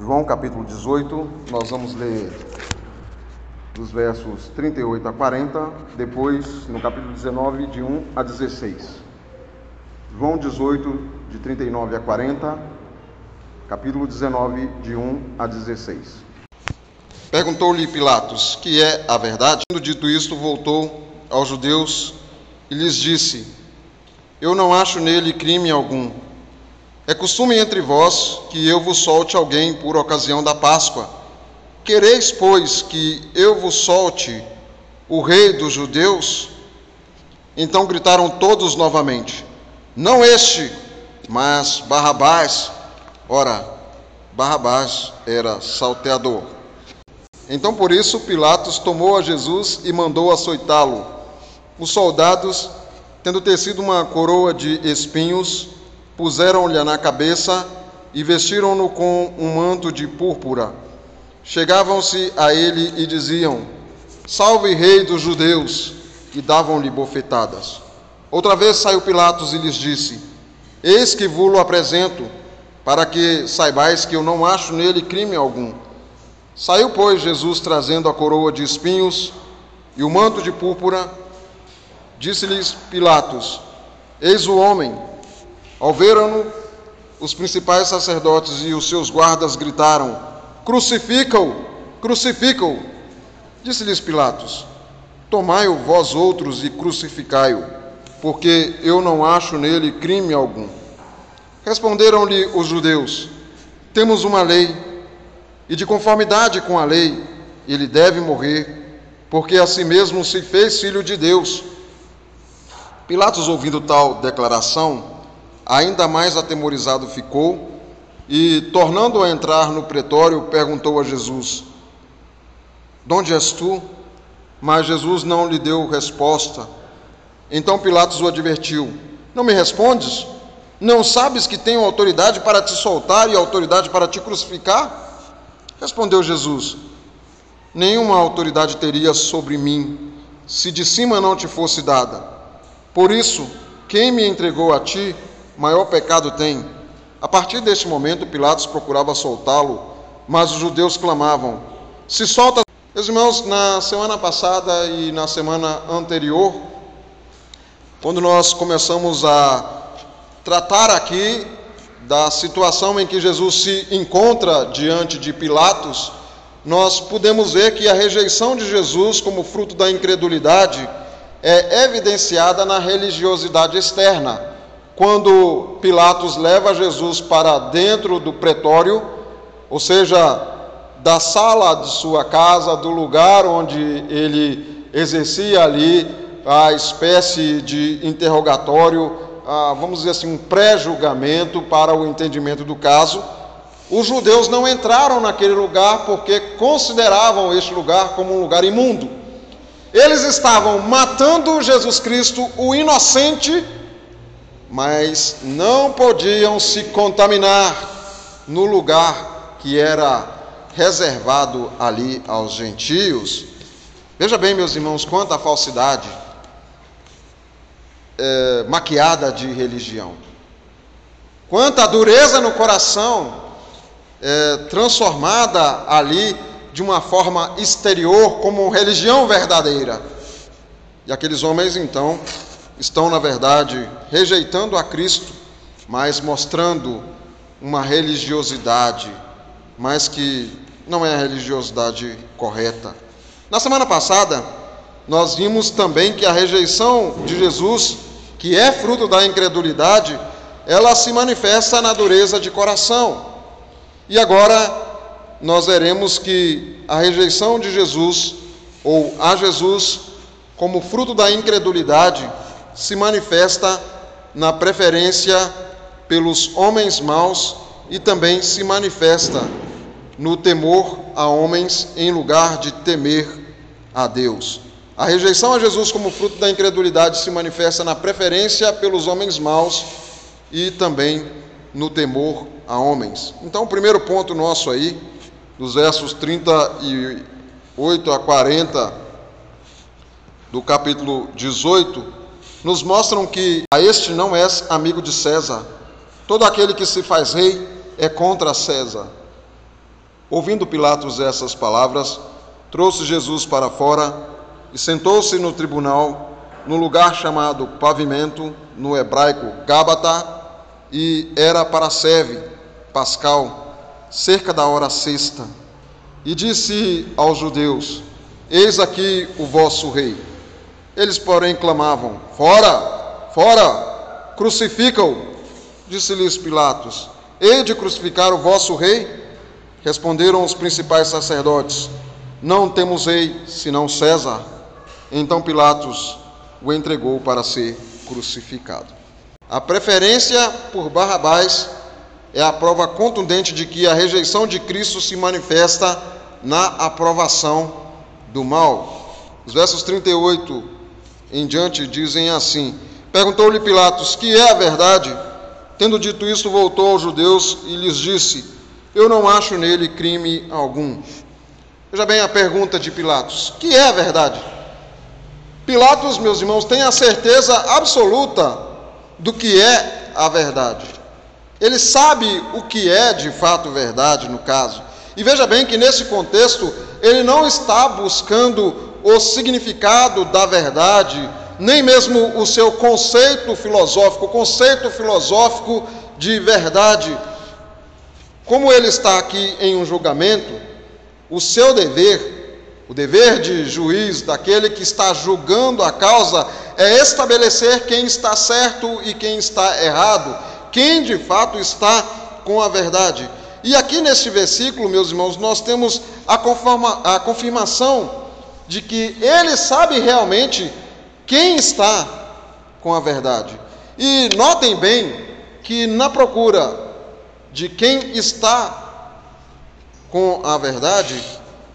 João capítulo 18, nós vamos ler dos versos 38 a 40, depois no capítulo 19, de 1 a 16. João 18, de 39 a 40, capítulo 19, de 1 a 16. Perguntou-lhe Pilatos: Que é a verdade? Tendo dito isto, voltou aos judeus e lhes disse: Eu não acho nele crime algum. É costume entre vós que eu vos solte alguém por ocasião da Páscoa. Quereis, pois, que eu vos solte o rei dos judeus? Então gritaram todos novamente: Não este, mas Barrabás. Ora, Barrabás era salteador. Então por isso Pilatos tomou a Jesus e mandou açoitá-lo. Os soldados, tendo tecido uma coroa de espinhos, puseram-lhe na cabeça e vestiram-no com um manto de púrpura. Chegavam-se a ele e diziam: Salve, Rei dos Judeus! E davam-lhe bofetadas. Outra vez saiu Pilatos e lhes disse: Eis que vos apresento, para que saibais que eu não acho nele crime algum. Saiu, pois, Jesus trazendo a coroa de espinhos e o manto de púrpura. Disse-lhes Pilatos: Eis o homem. Ao verem-no, os principais sacerdotes e os seus guardas gritaram: Crucifica-o! Crucifica-o! Disse-lhes Pilatos: Tomai-o vós outros e crucificai-o, porque eu não acho nele crime algum. Responderam-lhe os judeus: Temos uma lei, e de conformidade com a lei, ele deve morrer, porque a si mesmo se fez filho de Deus. Pilatos, ouvindo tal declaração, ainda mais atemorizado ficou e, tornando a entrar no pretório, perguntou a Jesus: De onde és tu? Mas Jesus não lhe deu resposta. Então Pilatos o advertiu: Não me respondes? Não sabes que tenho autoridade para te soltar e autoridade para te crucificar? Respondeu Jesus: Nenhuma autoridade teria sobre mim, se de cima não te fosse dada. Por isso, quem me entregou a ti, maior pecado tem. A partir deste momento, Pilatos procurava soltá-lo, mas os judeus clamavam: Se solta. Meus irmãos, na semana passada e na semana anterior, quando nós começamos a tratar aqui da situação em que Jesus se encontra diante de Pilatos, nós podemos ver que a rejeição de Jesus como fruto da incredulidade é evidenciada na religiosidade externa quando Pilatos leva Jesus para dentro do pretório, ou seja, da sala de sua casa, do lugar onde ele exercia ali a espécie de interrogatório, vamos dizer assim, um pré-julgamento para o entendimento do caso. Os judeus não entraram naquele lugar porque consideravam este lugar como um lugar imundo. Eles estavam matando Jesus Cristo, o inocente, mas não podiam se contaminar no lugar que era reservado ali aos gentios. Veja bem, meus irmãos, quanta falsidade é, maquiada de religião, quanta dureza no coração é, transformada ali de uma forma exterior como religião verdadeira. E aqueles homens então estão, na verdade, rejeitando a Cristo, mas mostrando uma religiosidade, mas que não é a religiosidade correta. Na semana passada, nós vimos também que a rejeição de Jesus, que é fruto da incredulidade, ela se manifesta na dureza de coração. E agora nós veremos que a rejeição de Jesus, ou a Jesus, como fruto da incredulidade, se manifesta na preferência pelos homens maus e também se manifesta no temor a homens em lugar de temer a Deus. A rejeição a Jesus como fruto da incredulidade se manifesta na preferência pelos homens maus e também no temor a homens. Então, o primeiro ponto nosso aí, dos versos 38 a 40 do capítulo 18, nos mostram que a este não és amigo de César. Todo aquele que se faz rei é contra César. Ouvindo Pilatos essas palavras, trouxe Jesus para fora e sentou-se no tribunal, no lugar chamado Pavimento, no hebraico Gábata, e era para seve, pascal, cerca da hora sexta. E disse aos judeus: Eis aqui o vosso rei. Eles, porém, clamavam: Fora, fora, crucifica-o. Disse-lhes Pilatos: Hei de crucificar o vosso rei? Responderam os principais sacerdotes: Não temos rei senão César. Então Pilatos o entregou para ser crucificado. A preferência por Barrabás é a prova contundente de que a rejeição de Cristo se manifesta na aprovação do mal. Os versos 38 em diante dizem assim: Perguntou-lhe Pilatos: Que é a verdade? Tendo dito isso, voltou aos judeus e lhes disse: eu não acho nele crime algum. Veja bem a pergunta de Pilatos: que é a verdade? Pilatos, meus irmãos, tem a certeza absoluta do que é a verdade. Ele sabe o que é de fato verdade no caso. E veja bem que nesse contexto ele não está buscando o significado da verdade, nem mesmo o seu conceito filosófico, o conceito filosófico de verdade como ele está aqui em um julgamento, o seu dever, o dever de juiz daquele que está julgando a causa, é estabelecer quem está certo e quem está errado, quem de fato está com a verdade. E aqui neste versículo, meus irmãos, nós temos a, a confirmação de que ele sabe realmente quem está com a verdade. E notem bem que na procura de quem está com a verdade,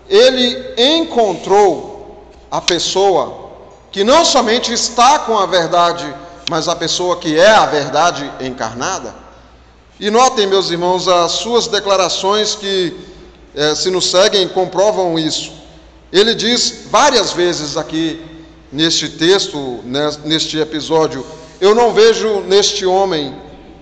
ele encontrou a pessoa que não somente está com a verdade, mas a pessoa que é a verdade encarnada. E notem, meus irmãos, as suas declarações que eh, se nos seguem comprovam isso. Ele diz várias vezes aqui neste texto, neste episódio: Eu não vejo neste homem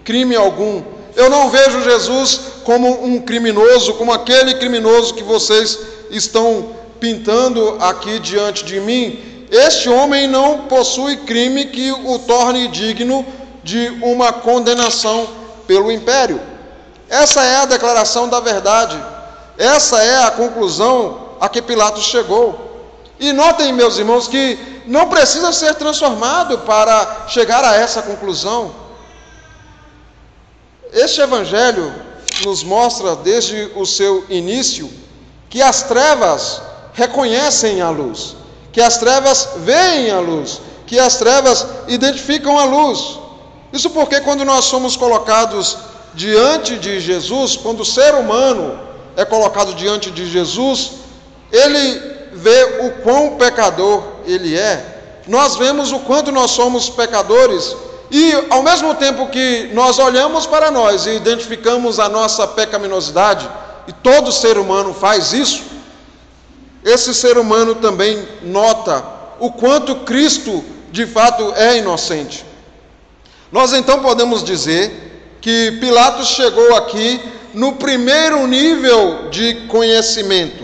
crime algum, eu não vejo Jesus como um criminoso, como aquele criminoso que vocês estão pintando aqui diante de mim. Este homem não possui crime que o torne digno de uma condenação pelo império. Essa é a declaração da verdade. Essa é a conclusão a que Pilatos chegou. E notem, meus irmãos, que não precisa ser transformado para chegar a essa conclusão. Este Evangelho nos mostra desde o seu início que as trevas reconhecem a luz, que as trevas veem a luz, que as trevas identificam a luz. Isso porque quando nós somos colocados diante de Jesus, quando o ser humano é colocado diante de Jesus, ele vê o quão pecador ele é. Nós vemos o quanto nós somos pecadores e ao mesmo tempo que nós olhamos para nós e identificamos a nossa pecaminosidade, e todo ser humano faz isso, esse ser humano também nota o quanto Cristo de fato é inocente. Nós então podemos dizer que Pilatos chegou aqui no primeiro nível de conhecimento.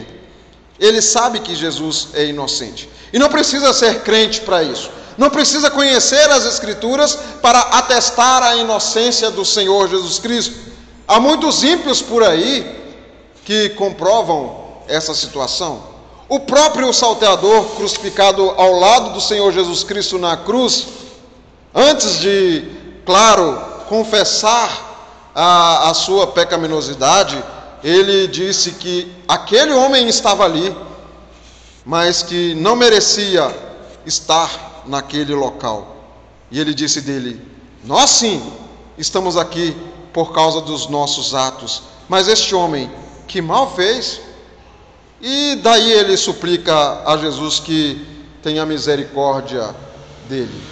Ele sabe que Jesus é inocente. E não precisa ser crente para isso não precisa conhecer as Escrituras para atestar a inocência do Senhor Jesus Cristo. Há muitos ímpios por aí que comprovam essa situação. O próprio salteador crucificado ao lado do Senhor Jesus Cristo na cruz, antes de, claro, confessar a, a sua pecaminosidade, ele disse que aquele homem estava ali, mas que não merecia estar naquele local. E ele disse dele: Nós sim estamos aqui por causa dos nossos atos, mas este homem que mal fez. E daí ele suplica a Jesus que tenha misericórdia dele.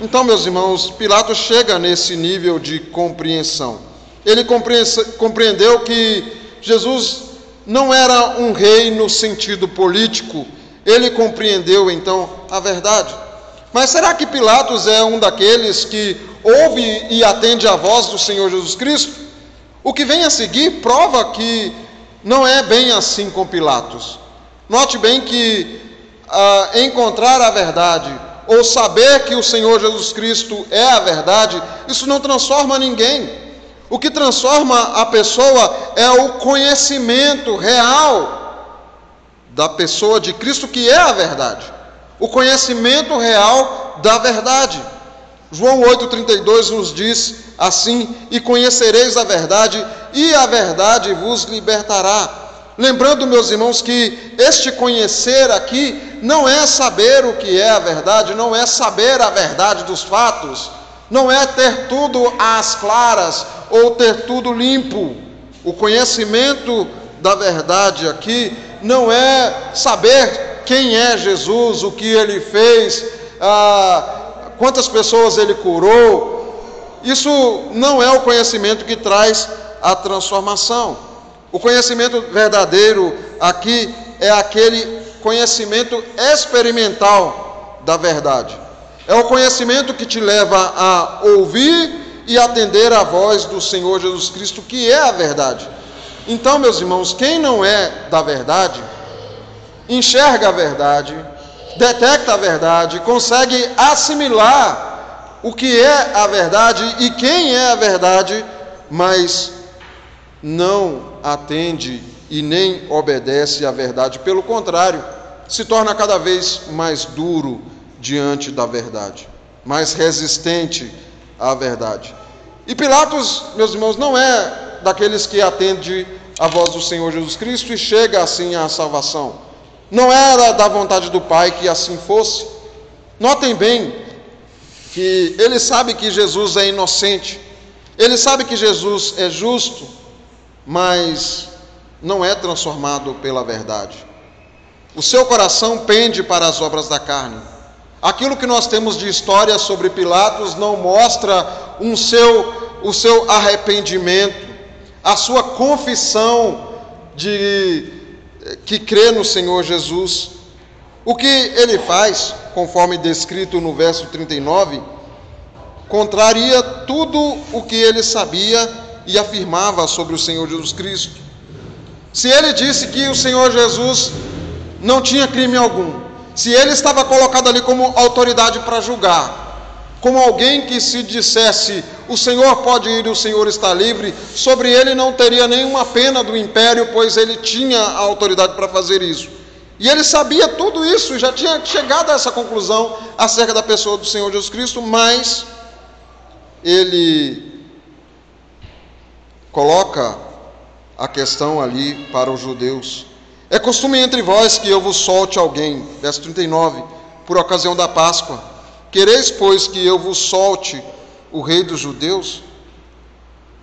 Então, meus irmãos, Pilatos chega nesse nível de compreensão. Ele compreendeu que Jesus não era um rei no sentido político, ele compreendeu então a verdade. Mas será que Pilatos é um daqueles que ouve e atende à voz do Senhor Jesus Cristo? O que vem a seguir prova que não é bem assim com Pilatos. Note bem que ah, encontrar a verdade ou saber que o Senhor Jesus Cristo é a verdade, isso não transforma ninguém. O que transforma a pessoa é o conhecimento real da pessoa de Cristo, que é a verdade. O conhecimento real da verdade. João 8,32 nos diz assim: E conhecereis a verdade, e a verdade vos libertará. Lembrando, meus irmãos, que este conhecer aqui não é saber o que é a verdade, não é saber a verdade dos fatos, não é ter tudo às claras ou ter tudo limpo. O conhecimento da verdade aqui não é saber quem é Jesus, o que ele fez, ah, quantas pessoas ele curou. Isso não é o conhecimento que traz a transformação. O conhecimento verdadeiro aqui é aquele conhecimento experimental da verdade. É o conhecimento que te leva a ouvir e atender a voz do Senhor Jesus Cristo, que é a verdade. Então, meus irmãos, quem não é da verdade, enxerga a verdade, detecta a verdade, consegue assimilar o que é a verdade e quem é a verdade, mas não atende e nem obedece à verdade, pelo contrário, se torna cada vez mais duro diante da verdade, mais resistente à verdade. E Pilatos, meus irmãos, não é daqueles que atende a voz do Senhor Jesus Cristo e chega assim à salvação. Não era da vontade do Pai que assim fosse. Notem bem que ele sabe que Jesus é inocente, ele sabe que Jesus é justo, mas não é transformado pela verdade. O seu coração pende para as obras da carne. Aquilo que nós temos de história sobre Pilatos não mostra um seu, o seu arrependimento, a sua confissão de que crê no Senhor Jesus. O que ele faz, conforme descrito no verso 39, contraria tudo o que ele sabia e afirmava sobre o Senhor Jesus Cristo. Se ele disse que o Senhor Jesus não tinha crime algum, se ele estava colocado ali como autoridade para julgar, como alguém que se dissesse o Senhor pode ir e o Senhor está livre, sobre ele não teria nenhuma pena do império, pois ele tinha a autoridade para fazer isso. E ele sabia tudo isso, já tinha chegado a essa conclusão acerca da pessoa do Senhor Jesus Cristo, mas ele coloca a questão ali para os judeus. É costume entre vós que eu vos solte alguém, verso 39, por ocasião da Páscoa. Quereis, pois, que eu vos solte o rei dos judeus?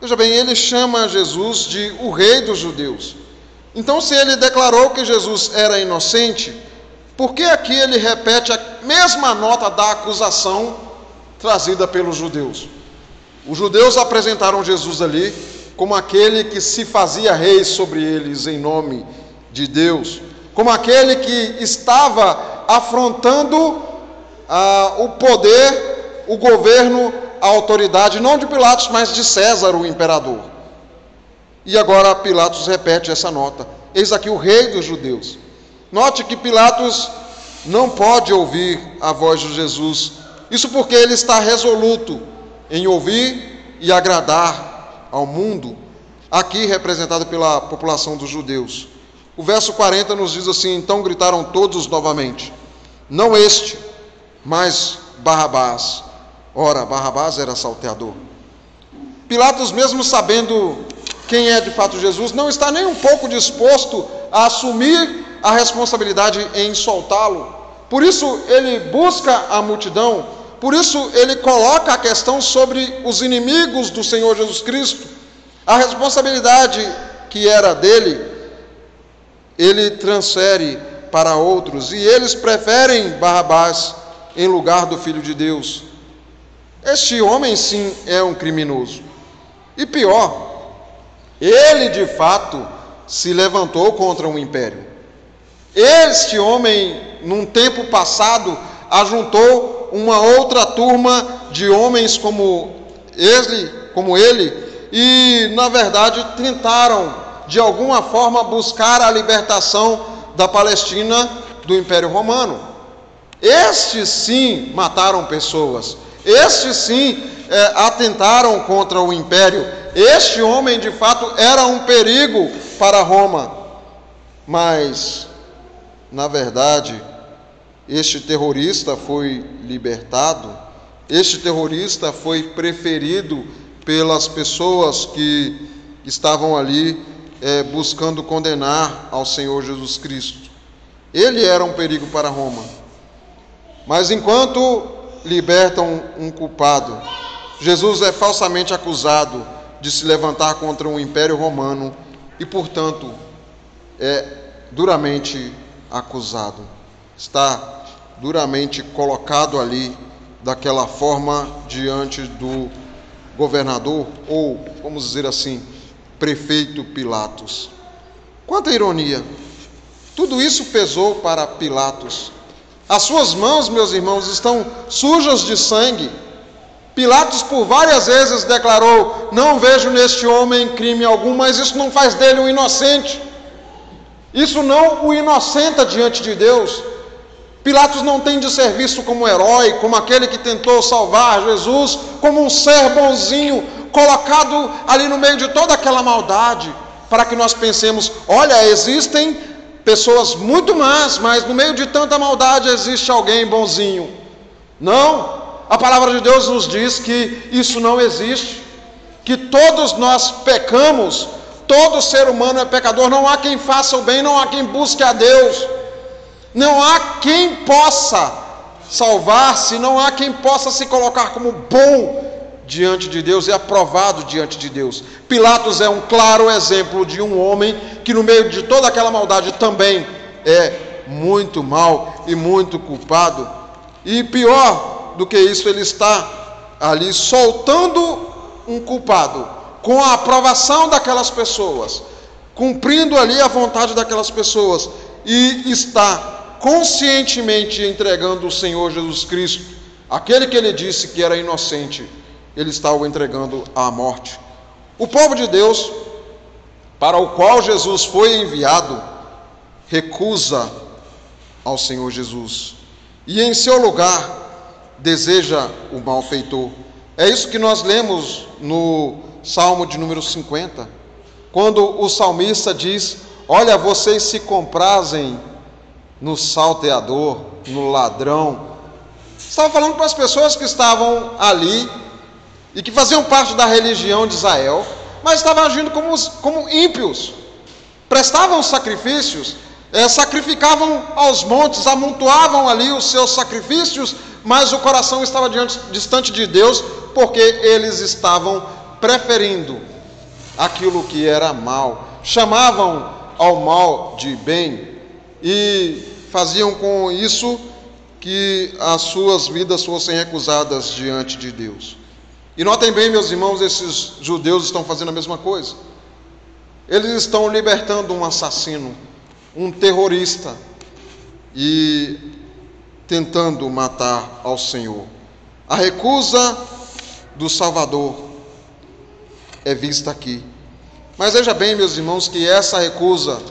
Veja bem, ele chama Jesus de o rei dos judeus. Então, se ele declarou que Jesus era inocente, por que aqui ele repete a mesma nota da acusação trazida pelos judeus? Os judeus apresentaram Jesus ali como aquele que se fazia rei sobre eles em nome de Deus, como aquele que estava afrontando ah, o poder, o governo, a autoridade, não de Pilatos, mas de César, o imperador. E agora Pilatos repete essa nota: Eis aqui o rei dos judeus. Note que Pilatos não pode ouvir a voz de Jesus, isso porque ele está resoluto em ouvir e agradar ao mundo, aqui representado pela população dos judeus. O verso 40 nos diz assim: Então gritaram todos novamente: Não este, mas Barrabás. Ora, Barrabás era salteador. Pilatos, mesmo sabendo quem é de fato Jesus, não está nem um pouco disposto a assumir a responsabilidade em soltá-lo. Por isso ele busca a multidão por isso, ele coloca a questão sobre os inimigos do Senhor Jesus Cristo. A responsabilidade que era dele, ele transfere para outros. E eles preferem Barrabás em lugar do Filho de Deus. Este homem, sim, é um criminoso. E pior, ele de fato se levantou contra um império. Este homem, num tempo passado, ajuntou uma outra turma de homens como ele, como ele, e na verdade tentaram de alguma forma, buscar a libertação da Palestina do Império Romano. Estes sim mataram pessoas, estes sim é, atentaram contra o império. Este homem, de fato, era um perigo para Roma. Mas, na verdade, este terrorista foi libertado, este terrorista foi preferido pelas pessoas que estavam ali é, buscando condenar ao Senhor Jesus Cristo. Ele era um perigo para Roma. Mas enquanto libertam um culpado, Jesus é falsamente acusado de se levantar contra um império romano e, portanto, é duramente acusado. Está duramente colocado ali daquela forma diante do governador ou, vamos dizer assim, prefeito Pilatos. Quanta ironia! Tudo isso pesou para Pilatos. As suas mãos, meus irmãos, estão sujas de sangue Pilatos por várias vezes declarou: Não vejo neste homem crime algum, mas isso não faz dele um inocente. Isso não o inocenta diante de Deus. Pilatos não tem de ser visto como herói, como aquele que tentou salvar Jesus, como um ser bonzinho, colocado ali no meio de toda aquela maldade, para que nós pensemos: olha, existem pessoas muito más, mas no meio de tanta maldade existe alguém bonzinho. Não, a palavra de Deus nos diz que isso não existe, que todos nós pecamos, todo ser humano é pecador, não há quem faça o bem, não há quem busque a Deus, não há quem possa salvar-se, não há quem possa se colocar como bom diante de Deus e aprovado diante de Deus. Pilatos é um claro exemplo de um homem que, no meio de toda aquela maldade, também é muito mal e muito culpado. E pior, do que isso, ele está ali soltando um culpado, com a aprovação daquelas pessoas, cumprindo ali a vontade daquelas pessoas, e está conscientemente entregando o Senhor Jesus Cristo, aquele que ele disse que era inocente, ele está o entregando à morte. O povo de Deus, para o qual Jesus foi enviado, recusa ao Senhor Jesus. E em seu lugar, deseja o malfeitor. É isso que nós lemos no Salmo de número 50, quando o salmista diz: Olha, vocês se comprazem no salteador, no ladrão. Estava falando para as pessoas que estavam ali e que faziam parte da religião de Israel, mas estavam agindo como, como ímpios, prestavam sacrifícios, é, sacrificavam aos montes, amontoavam ali os seus sacrifícios mas o coração estava diante, distante de Deus, porque eles estavam preferindo aquilo que era mal, chamavam ao mal de bem e faziam com isso que as suas vidas fossem recusadas diante de Deus. E notem bem, meus irmãos, esses judeus estão fazendo a mesma coisa. Eles estão libertando um assassino, um terrorista, e tentando matar ao Senhor. A recusa do Salvador é vista aqui. Mas veja bem, meus irmãos, que essa recusa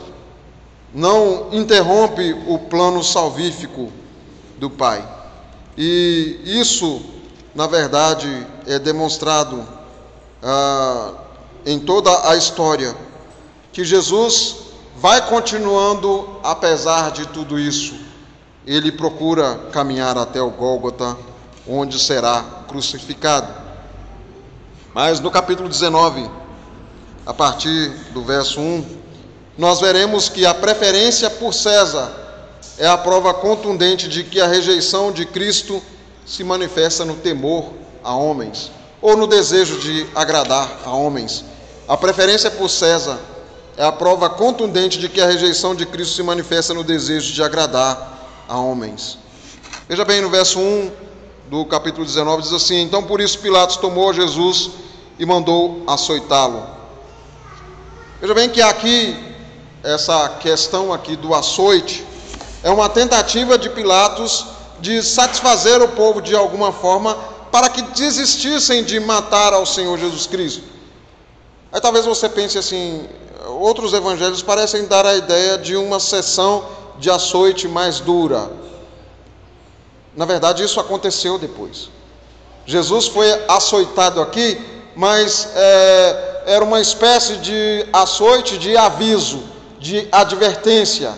não interrompe o plano salvífico do Pai. E isso, na verdade, é demonstrado ah, em toda a história, que Jesus vai continuando apesar de tudo isso ele procura caminhar até o Gólgota, onde será crucificado. Mas no capítulo 19, a partir do verso 1, nós veremos que a preferência por César é a prova contundente de que a rejeição de Cristo se manifesta no temor a homens, ou no desejo de agradar a homens. A preferência por César é a prova contundente de que a rejeição de Cristo se manifesta no desejo de agradar a homens. Veja bem, no verso 1 do capítulo 19 diz assim: Então por isso Pilatos tomou Jesus e mandou açoitá-lo. Veja bem que aqui, essa questão aqui do açoite, é uma tentativa de Pilatos de satisfazer o povo de alguma forma para que desistissem de matar ao Senhor Jesus Cristo. Aí talvez você pense assim, outros evangelhos parecem dar a ideia de uma sessão de açoite mais dura. Na verdade, isso aconteceu depois. Jesus foi açoitado aqui, mas é, era uma espécie de açoite de aviso, de advertência,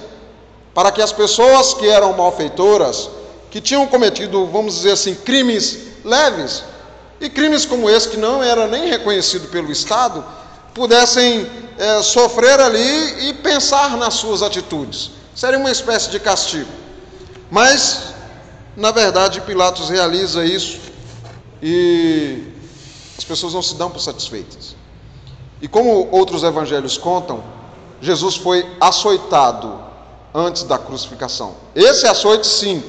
para que as pessoas que eram malfeitoras, que tinham cometido, vamos dizer assim, crimes leves, e crimes como esse, que não era nem reconhecido pelo Estado, pudessem é, sofrer ali e pensar nas suas atitudes. Seria uma espécie de castigo. Mas, na verdade, Pilatos realiza isso e as pessoas não se dão por satisfeitas. E como outros evangelhos contam, Jesus foi açoitado antes da crucificação. Esse açoite, sim,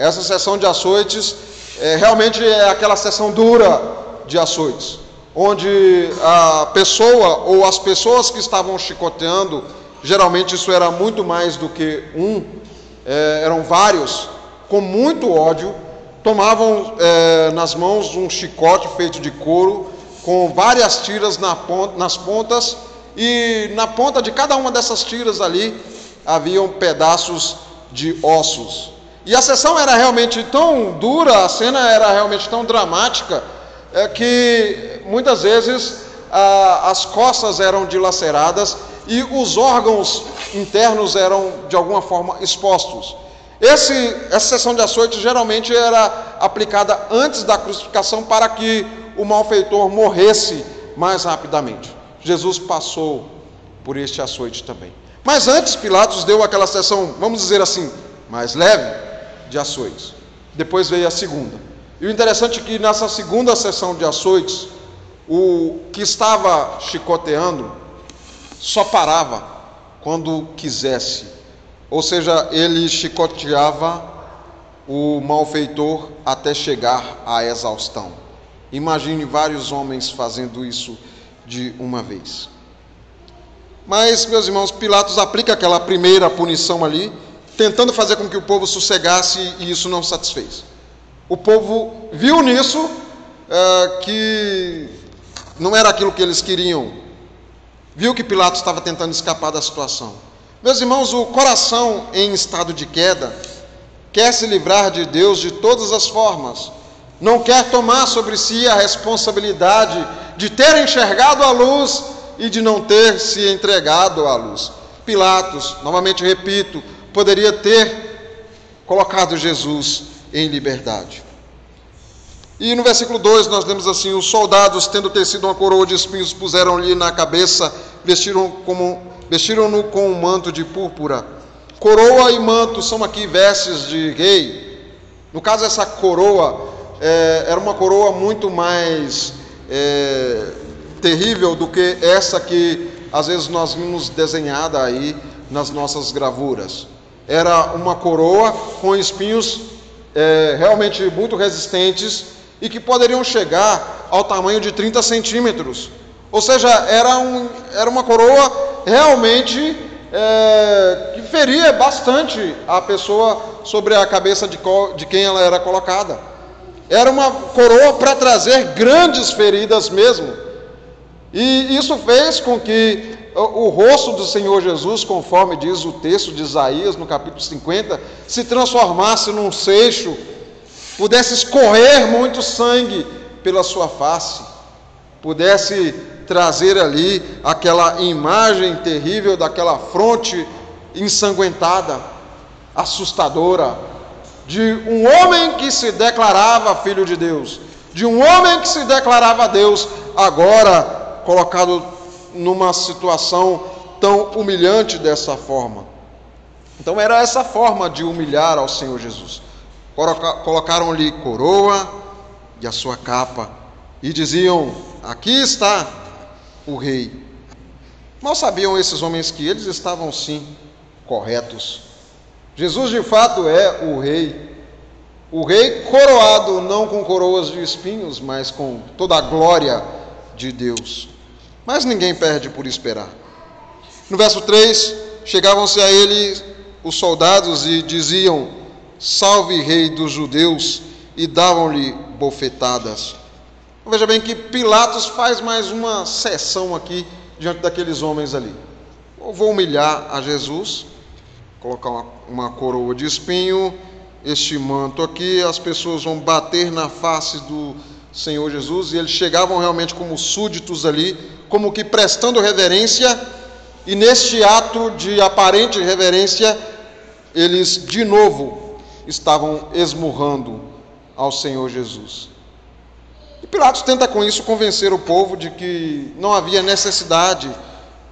essa sessão de açoites é, realmente é aquela sessão dura de açoites, onde a pessoa ou as pessoas que estavam chicoteando, geralmente isso era muito mais do que um, é, eram vários, com muito ódio, tomavam é, nas mãos um chicote feito de couro, com várias tiras na ponta, nas pontas, e na ponta de cada uma dessas tiras ali haviam pedaços de ossos. E a sessão era realmente tão dura, a cena era realmente tão dramática, é, que muitas vezes a, as costas eram dilaceradas e os órgãos internos eram de alguma forma expostos. Esse, essa sessão de açoite geralmente era aplicada antes da crucificação para que o malfeitor morresse mais rapidamente. Jesus passou por este açoite também. Mas antes, Pilatos deu aquela sessão, vamos dizer assim, mais leve, de açoites. Depois veio a segunda. E o interessante é que nessa segunda sessão de açoites, o que estava chicoteando só parava quando quisesse. Ou seja, ele chicoteava o malfeitor até chegar à exaustão. Imagine vários homens fazendo isso de uma vez. Mas, meus irmãos, Pilatos aplica aquela primeira punição ali, tentando fazer com que o povo sossegasse e isso não satisfez. O povo viu nisso uh, que não era aquilo que eles queriam, viu que Pilatos estava tentando escapar da situação. Meus irmãos, o coração em estado de queda quer se livrar de Deus de todas as formas, não quer tomar sobre si a responsabilidade de ter enxergado a luz e de não ter se entregado à luz. Pilatos, novamente repito, poderia ter colocado Jesus em liberdade. E no versículo 2 nós lemos assim: Os soldados, tendo tecido uma coroa de espinhos, puseram-lhe na cabeça, vestiram-no como, vestiram com um manto de púrpura. Coroa e manto são aqui vestes de rei. No caso, essa coroa é, era uma coroa muito mais é, terrível do que essa que às vezes nós vimos desenhada aí nas nossas gravuras era uma coroa com espinhos é, realmente muito resistentes e que poderiam chegar ao tamanho de 30 centímetros. Ou seja, era, um, era uma coroa realmente é, que feria bastante a pessoa sobre a cabeça de, de quem ela era colocada. Era uma coroa para trazer grandes feridas mesmo. E isso fez com que o rosto do Senhor Jesus, conforme diz o texto de Isaías no capítulo 50, se transformasse num seixo, pudesse escorrer muito sangue pela sua face, pudesse trazer ali aquela imagem terrível daquela fronte ensanguentada, assustadora, de um homem que se declarava filho de Deus, de um homem que se declarava Deus, agora colocado numa situação tão humilhante dessa forma. Então era essa forma de humilhar ao Senhor Jesus. Colocaram-lhe coroa e a sua capa e diziam: Aqui está o rei. Mal sabiam esses homens que eles estavam sim corretos. Jesus de fato é o rei. O rei coroado não com coroas de espinhos, mas com toda a glória de Deus. Mas ninguém perde por esperar. No verso 3, chegavam-se a ele os soldados e diziam: Salve, rei dos judeus, e davam-lhe bofetadas. Veja bem que Pilatos faz mais uma sessão aqui diante daqueles homens ali. eu vou humilhar a Jesus, colocar uma, uma coroa de espinho, este manto aqui, as pessoas vão bater na face do Senhor Jesus, e eles chegavam realmente como súditos ali, como que prestando reverência, e neste ato de aparente reverência, eles de novo estavam esmurrando ao Senhor Jesus. E Pilatos tenta com isso convencer o povo de que não havia necessidade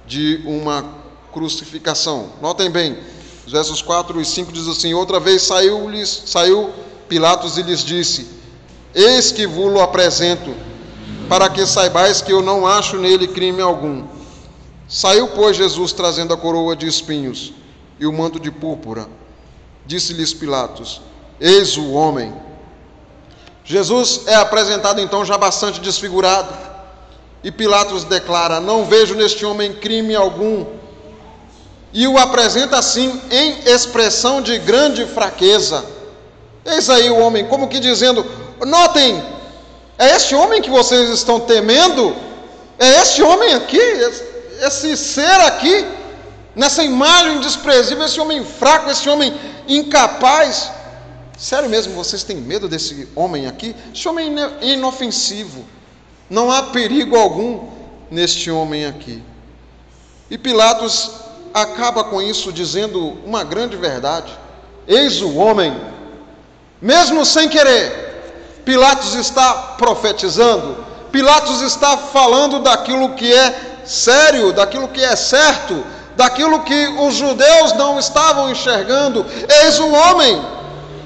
de uma crucificação. Notem bem, os versos 4 e 5 diz assim: Outra vez saiu-lhes, saiu Pilatos e lhes disse: Eis que vos apresento, para que saibais que eu não acho nele crime algum. Saiu, pois, Jesus trazendo a coroa de espinhos e o manto de púrpura. Disse-lhes Pilatos: Eis o homem. Jesus é apresentado então já bastante desfigurado. E Pilatos declara: Não vejo neste homem crime algum. E o apresenta assim em expressão de grande fraqueza. Eis aí o homem, como que dizendo: Notem, é este homem que vocês estão temendo? É este homem aqui, esse ser aqui, nessa imagem desprezível, esse homem fraco, esse homem incapaz. Sério mesmo, vocês têm medo desse homem aqui? Esse homem é inofensivo. Não há perigo algum neste homem aqui. E Pilatos acaba com isso dizendo uma grande verdade. Eis o homem, mesmo sem querer, Pilatos está profetizando, Pilatos está falando daquilo que é sério, daquilo que é certo, daquilo que os judeus não estavam enxergando. Eis o homem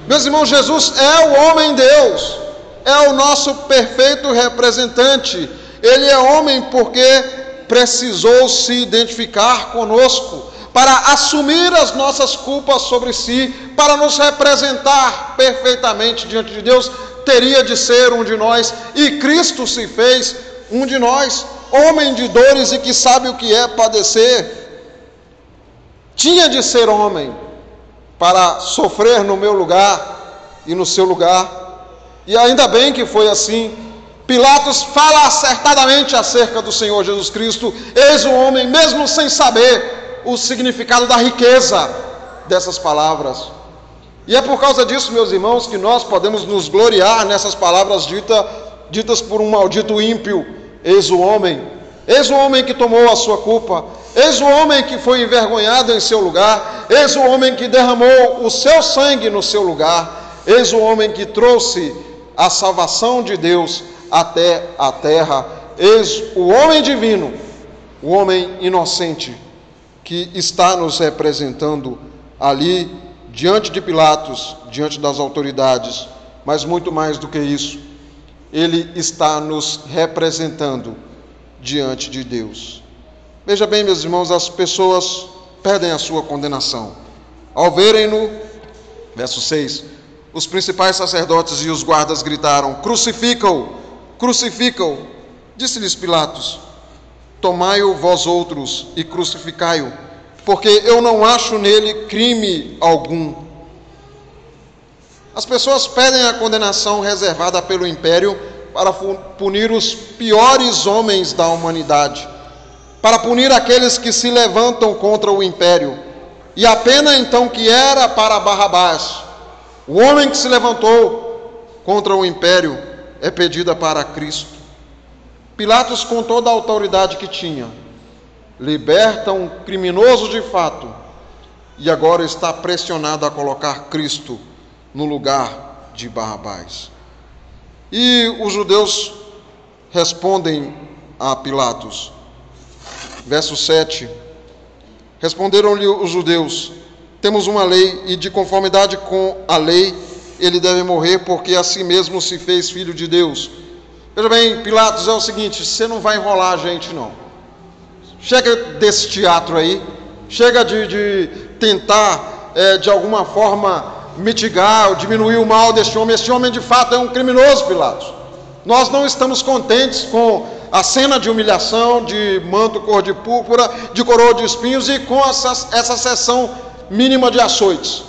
meus irmãos, Jesus é o homem Deus, é o nosso perfeito representante. Ele é homem porque precisou se identificar conosco, para assumir as nossas culpas sobre si, para nos representar perfeitamente diante de Deus, teria de ser um de nós, e Cristo se fez um de nós, homem de dores e que sabe o que é padecer. Tinha de ser homem, para sofrer no meu lugar e no seu lugar. E ainda bem que foi assim. Pilatos fala acertadamente acerca do Senhor Jesus Cristo, eis o homem, mesmo sem saber o significado da riqueza dessas palavras. E é por causa disso, meus irmãos, que nós podemos nos gloriar nessas palavras dita, ditas por um maldito ímpio: eis o homem, eis o homem que tomou a sua culpa, Eis o homem que foi envergonhado em seu lugar, eis o homem que derramou o seu sangue no seu lugar, eis o homem que trouxe a salvação de Deus até a terra, eis o homem divino, o homem inocente que está nos representando ali diante de Pilatos, diante das autoridades, mas muito mais do que isso, ele está nos representando diante de Deus. Veja bem, meus irmãos, as pessoas perdem a sua condenação. Ao verem-no, verso 6, os principais sacerdotes e os guardas gritaram: Crucifica-o, crucifica-o. Disse-lhes Pilatos: Tomai-o vós outros e crucificai-o, porque eu não acho nele crime algum. As pessoas pedem a condenação reservada pelo império para punir os piores homens da humanidade para punir aqueles que se levantam contra o império. E a pena então que era para Barrabás, o homem que se levantou contra o império, é pedida para Cristo. Pilatos, com toda a autoridade que tinha, liberta um criminoso de fato e agora está pressionado a colocar Cristo no lugar de Barrabás. E os judeus respondem a Pilatos: Verso 7. Responderam-lhe os judeus: Temos uma lei, e de conformidade com a lei, ele deve morrer, porque a si mesmo se fez filho de Deus. Veja bem, Pilatos, é o seguinte: você não vai enrolar a gente, não. Chega desse teatro aí, chega de, de tentar, é, de alguma forma, mitigar ou diminuir o mal deste homem. Este homem, de fato, é um criminoso, Pilatos. Nós não estamos contentes com a cena de humilhação, de manto cor de púrpura, de coroa de espinhos e com essa, essa sessão mínima de açoites.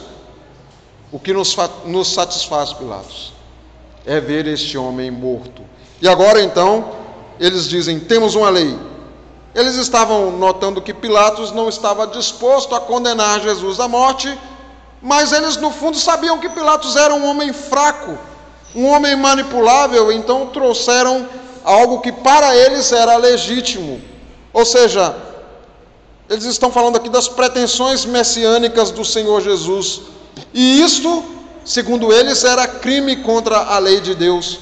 O que nos, nos satisfaz, Pilatos, é ver este homem morto. E agora então, eles dizem: temos uma lei, Eles estavam notando que Pilatos não estava disposto a condenar Jesus à morte, mas eles no fundo sabiam que Pilatos era um homem fraco, um homem manipulável, então trouxeram algo que para eles era legítimo. Ou seja, eles estão falando aqui das pretensões messiânicas do Senhor Jesus. E isto, segundo eles, era crime contra a lei de Deus.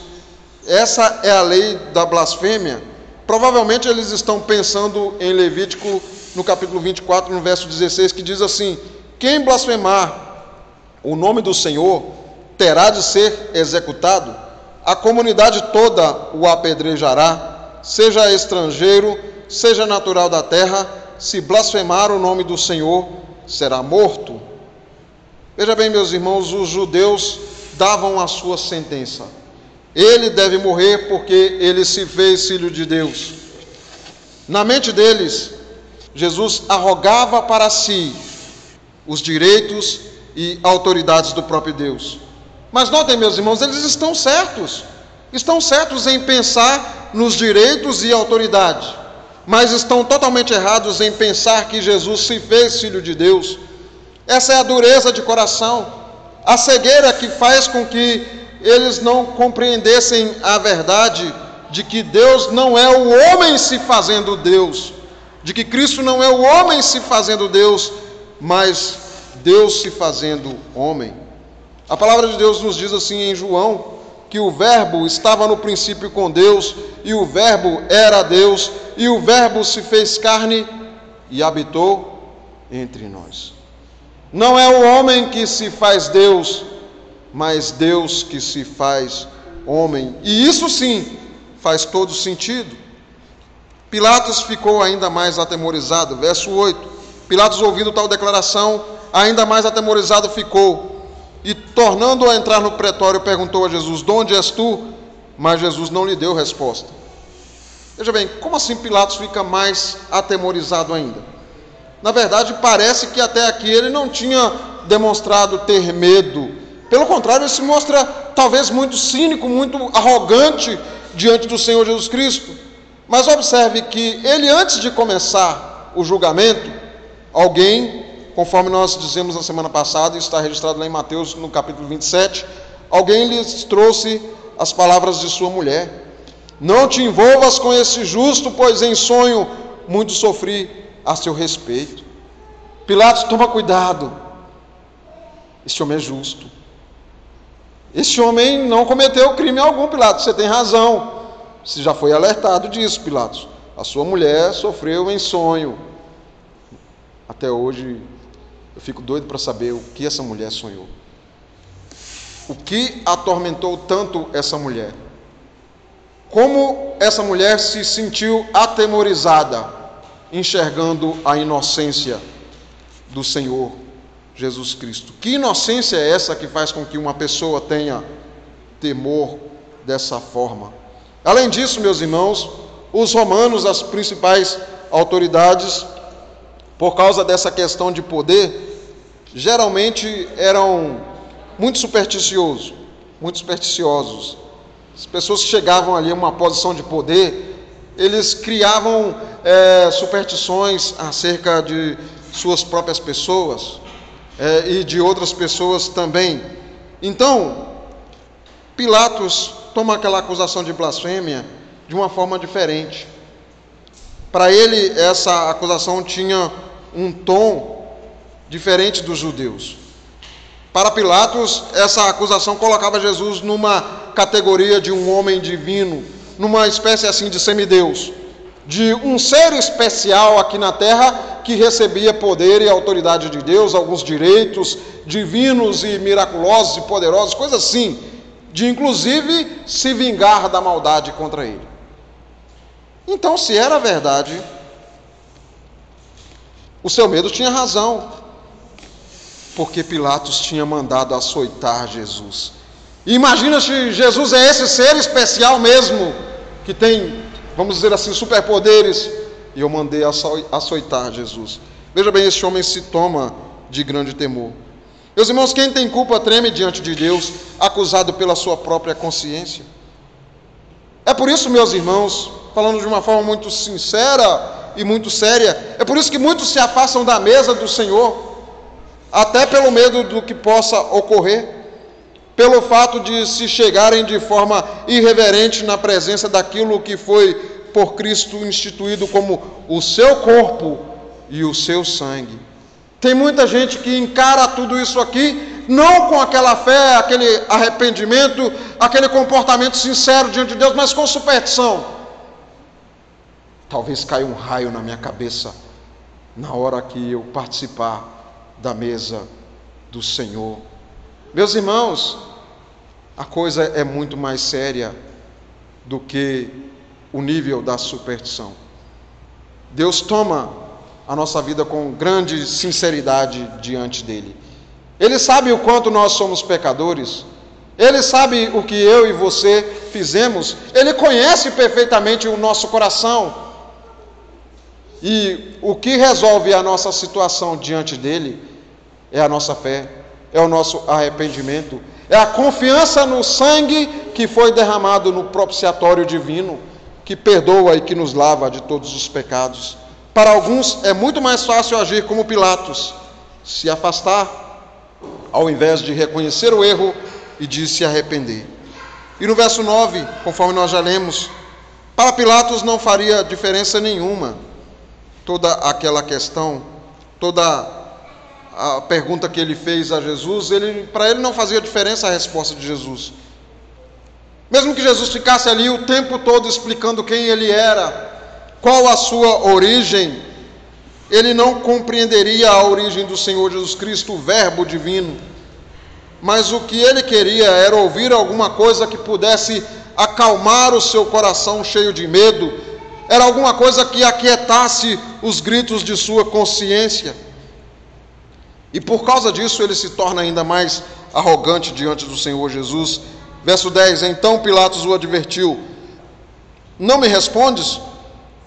Essa é a lei da blasfêmia. Provavelmente eles estão pensando em Levítico, no capítulo 24, no verso 16, que diz assim: Quem blasfemar o nome do Senhor terá de ser executado, a comunidade toda o apedrejará, seja estrangeiro, seja natural da terra, se blasfemar o nome do Senhor, será morto. Veja bem, meus irmãos, os judeus davam a sua sentença. Ele deve morrer porque ele se fez filho de Deus. Na mente deles, Jesus arrogava para si os direitos e autoridades do próprio Deus. Mas notem, meus irmãos, eles estão certos. Estão certos em pensar nos direitos e autoridade, mas estão totalmente errados em pensar que Jesus se fez filho de Deus. Essa é a dureza de coração, a cegueira que faz com que eles não compreendessem a verdade de que Deus não é o homem se fazendo Deus, de que Cristo não é o homem se fazendo Deus, mas Deus se fazendo homem. A palavra de Deus nos diz assim em João, que o Verbo estava no princípio com Deus, e o Verbo era Deus, e o Verbo se fez carne e habitou entre nós. Não é o homem que se faz Deus, mas Deus que se faz homem. E isso sim faz todo sentido. Pilatos ficou ainda mais atemorizado. Verso 8. Pilatos, ouvindo tal declaração, ainda mais atemorizado ficou. E tornando a entrar no pretório, perguntou a Jesus: De onde és tu? Mas Jesus não lhe deu resposta. Veja bem, como assim Pilatos fica mais atemorizado ainda? Na verdade, parece que até aqui ele não tinha demonstrado ter medo pelo contrário, ele se mostra talvez muito cínico, muito arrogante diante do Senhor Jesus Cristo. Mas observe que ele, antes de começar o julgamento, alguém, conforme nós dizemos na semana passada, está registrado lá em Mateus no capítulo 27, alguém lhes trouxe as palavras de sua mulher. Não te envolvas com esse justo, pois em sonho muito sofri a seu respeito. Pilatos, toma cuidado. Este homem é justo. Esse homem não cometeu crime algum, Pilatos. Você tem razão. Você já foi alertado disso, Pilatos. A sua mulher sofreu em sonho. Até hoje eu fico doido para saber o que essa mulher sonhou. O que atormentou tanto essa mulher? Como essa mulher se sentiu atemorizada, enxergando a inocência do Senhor Jesus Cristo. Que inocência é essa que faz com que uma pessoa tenha temor dessa forma? Além disso, meus irmãos, os romanos, as principais autoridades, por causa dessa questão de poder, geralmente eram muito supersticiosos, muito supersticiosos. As pessoas que chegavam ali a uma posição de poder, eles criavam é, superstições acerca de suas próprias pessoas, é, e de outras pessoas também. Então, Pilatos toma aquela acusação de blasfêmia de uma forma diferente. Para ele, essa acusação tinha um tom diferente dos judeus. Para Pilatos, essa acusação colocava Jesus numa categoria de um homem divino, numa espécie assim de semideus de um ser especial aqui na terra que recebia poder e autoridade de Deus, alguns direitos divinos e miraculosos e poderosos, coisas assim, de inclusive se vingar da maldade contra ele. Então, se era verdade, o seu medo tinha razão, porque Pilatos tinha mandado açoitar Jesus. Imagina se Jesus é esse ser especial mesmo, que tem vamos dizer assim, superpoderes, e eu mandei açoitar Jesus. Veja bem, esse homem se toma de grande temor. Meus irmãos, quem tem culpa treme diante de Deus, acusado pela sua própria consciência. É por isso, meus irmãos, falando de uma forma muito sincera e muito séria. É por isso que muitos se afastam da mesa do Senhor, até pelo medo do que possa ocorrer, pelo fato de se chegarem de forma irreverente na presença daquilo que foi por Cristo instituído como o seu corpo e o seu sangue. Tem muita gente que encara tudo isso aqui não com aquela fé, aquele arrependimento, aquele comportamento sincero diante de Deus, mas com superstição. Talvez caia um raio na minha cabeça na hora que eu participar da mesa do Senhor. Meus irmãos, a coisa é muito mais séria do que o nível da superstição. Deus toma a nossa vida com grande sinceridade diante dele. Ele sabe o quanto nós somos pecadores, ele sabe o que eu e você fizemos, ele conhece perfeitamente o nosso coração. E o que resolve a nossa situação diante dele é a nossa fé, é o nosso arrependimento, é a confiança no sangue que foi derramado no propiciatório divino, que perdoa e que nos lava de todos os pecados. Para alguns é muito mais fácil agir como Pilatos, se afastar, ao invés de reconhecer o erro e de se arrepender. E no verso 9, conforme nós já lemos, para Pilatos não faria diferença nenhuma toda aquela questão, toda a pergunta que ele fez a Jesus, ele, para ele não fazia diferença a resposta de Jesus. Mesmo que Jesus ficasse ali o tempo todo explicando quem ele era, qual a sua origem, ele não compreenderia a origem do Senhor Jesus Cristo, o Verbo divino. Mas o que ele queria era ouvir alguma coisa que pudesse acalmar o seu coração cheio de medo, era alguma coisa que aquietasse os gritos de sua consciência. E por causa disso ele se torna ainda mais arrogante diante do Senhor Jesus. Verso 10: Então Pilatos o advertiu: Não me respondes?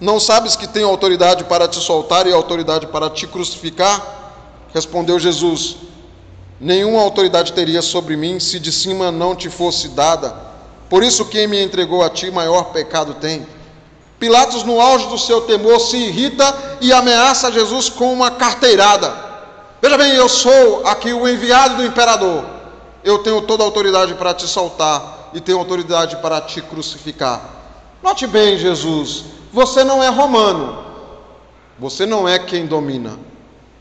Não sabes que tenho autoridade para te soltar e autoridade para te crucificar? Respondeu Jesus: Nenhuma autoridade teria sobre mim se de cima não te fosse dada. Por isso, quem me entregou a ti, maior pecado tem. Pilatos, no auge do seu temor, se irrita e ameaça Jesus com uma carteirada. Veja bem, eu sou aqui o enviado do imperador. Eu tenho toda a autoridade para te soltar e tenho autoridade para te crucificar. Note bem, Jesus, você não é romano. Você não é quem domina.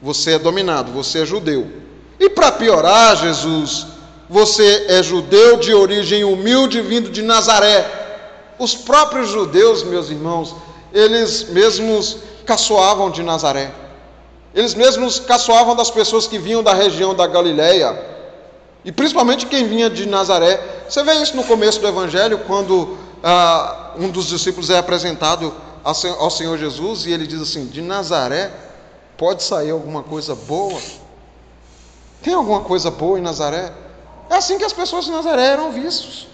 Você é dominado, você é judeu. E para piorar, Jesus, você é judeu de origem humilde vindo de Nazaré. Os próprios judeus, meus irmãos, eles mesmos caçoavam de Nazaré. Eles mesmos caçoavam das pessoas que vinham da região da Galileia. E principalmente quem vinha de Nazaré. Você vê isso no começo do Evangelho, quando ah, um dos discípulos é apresentado ao Senhor Jesus e ele diz assim: De Nazaré pode sair alguma coisa boa? Tem alguma coisa boa em Nazaré? É assim que as pessoas de Nazaré eram vistos,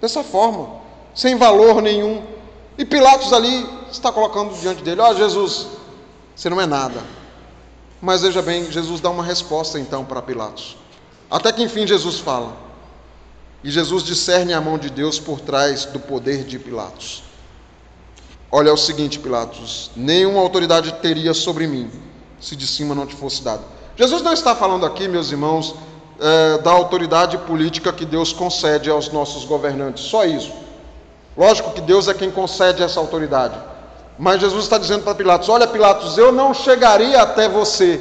dessa forma, sem valor nenhum. E Pilatos ali está colocando diante dele: Ó oh, Jesus, você não é nada. Mas veja bem, Jesus dá uma resposta então para Pilatos. Até que enfim Jesus fala. E Jesus discerne a mão de Deus por trás do poder de Pilatos. Olha é o seguinte, Pilatos: nenhuma autoridade teria sobre mim se de cima não te fosse dado. Jesus não está falando aqui, meus irmãos, é, da autoridade política que Deus concede aos nossos governantes, só isso. Lógico que Deus é quem concede essa autoridade. Mas Jesus está dizendo para Pilatos: Olha, Pilatos, eu não chegaria até você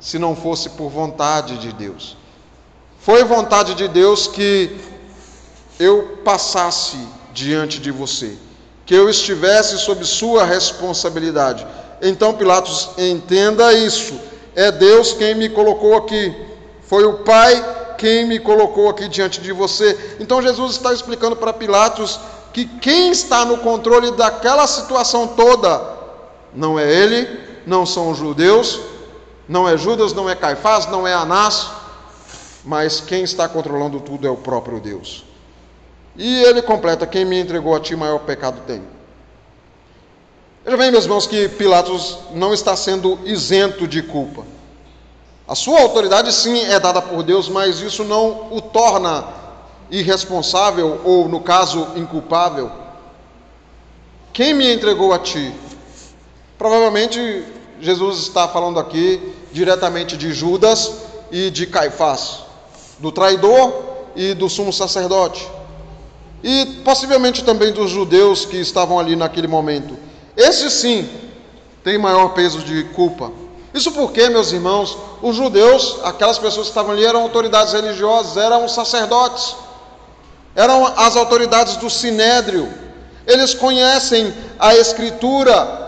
se não fosse por vontade de Deus. Foi vontade de Deus que eu passasse diante de você, que eu estivesse sob sua responsabilidade. Então, Pilatos, entenda isso. É Deus quem me colocou aqui. Foi o Pai quem me colocou aqui diante de você. Então, Jesus está explicando para Pilatos que quem está no controle daquela situação toda não é ele, não são os judeus, não é Judas, não é Caifás, não é Anás, mas quem está controlando tudo é o próprio Deus. E ele completa: Quem me entregou a ti, maior pecado tem. Veja bem, meus irmãos, que Pilatos não está sendo isento de culpa. A sua autoridade, sim, é dada por Deus, mas isso não o torna irresponsável ou, no caso, inculpável. Quem me entregou a ti? Provavelmente Jesus está falando aqui diretamente de Judas e de Caifás, do traidor e do sumo sacerdote, e possivelmente também dos judeus que estavam ali naquele momento. Esse sim tem maior peso de culpa. Isso porque, meus irmãos, os judeus, aquelas pessoas que estavam ali, eram autoridades religiosas, eram sacerdotes, eram as autoridades do sinédrio. Eles conhecem a Escritura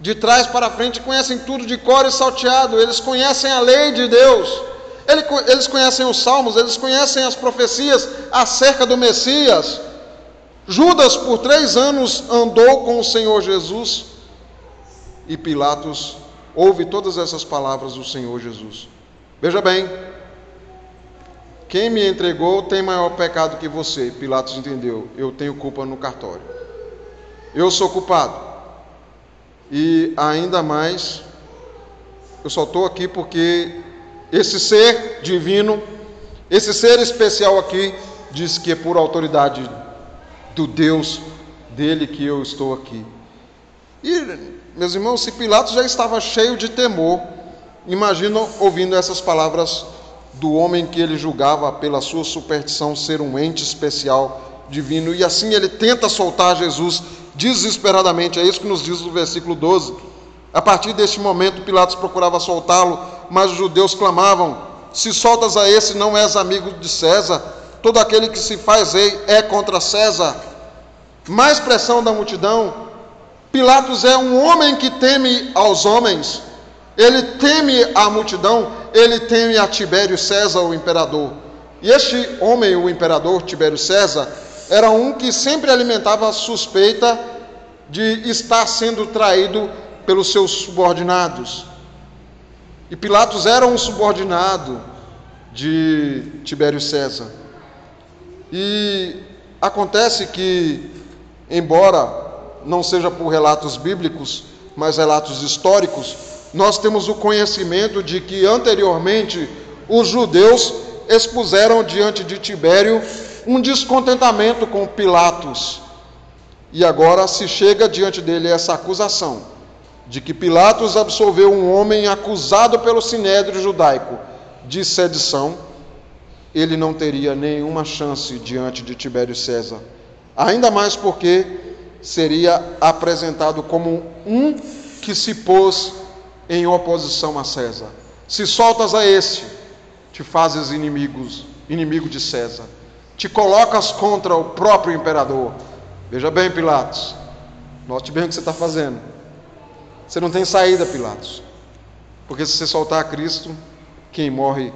de trás para frente, conhecem tudo de cor e salteado, eles conhecem a lei de Deus, eles conhecem os salmos, eles conhecem as profecias acerca do Messias. Judas, por três anos, andou com o Senhor Jesus e Pilatos ouve todas essas palavras do Senhor Jesus. Veja bem, quem me entregou tem maior pecado que você. Pilatos entendeu. Eu tenho culpa no cartório. Eu sou culpado. E ainda mais, eu só estou aqui porque esse ser divino, esse ser especial aqui, diz que é por autoridade do Deus dele que eu estou aqui. E, meus irmãos, se Pilatos já estava cheio de temor, imagina ouvindo essas palavras do homem que ele julgava pela sua superstição ser um ente especial divino, e assim ele tenta soltar Jesus desesperadamente. É isso que nos diz o versículo 12. A partir deste momento, Pilatos procurava soltá-lo, mas os judeus clamavam: Se soltas a esse, não és amigo de César. Todo aquele que se faz rei é contra César. Mais pressão da multidão. Pilatos é um homem que teme aos homens. Ele teme a multidão, ele teme a Tibério César, o imperador. E este homem, o imperador Tibério César, era um que sempre alimentava a suspeita de estar sendo traído pelos seus subordinados. E Pilatos era um subordinado de Tibério César. E acontece que, embora não seja por relatos bíblicos, mas relatos históricos, nós temos o conhecimento de que anteriormente os judeus expuseram diante de Tibério um descontentamento com Pilatos. E agora se chega diante dele essa acusação de que Pilatos absolveu um homem acusado pelo sinédrio judaico de sedição, ele não teria nenhuma chance diante de Tibério César. Ainda mais porque seria apresentado como um que se pôs em oposição a César. Se soltas a este, te fazes inimigos, inimigo de César te colocas contra o próprio imperador. Veja bem, Pilatos, note bem o que você está fazendo. Você não tem saída, Pilatos, porque se você soltar a Cristo, quem morre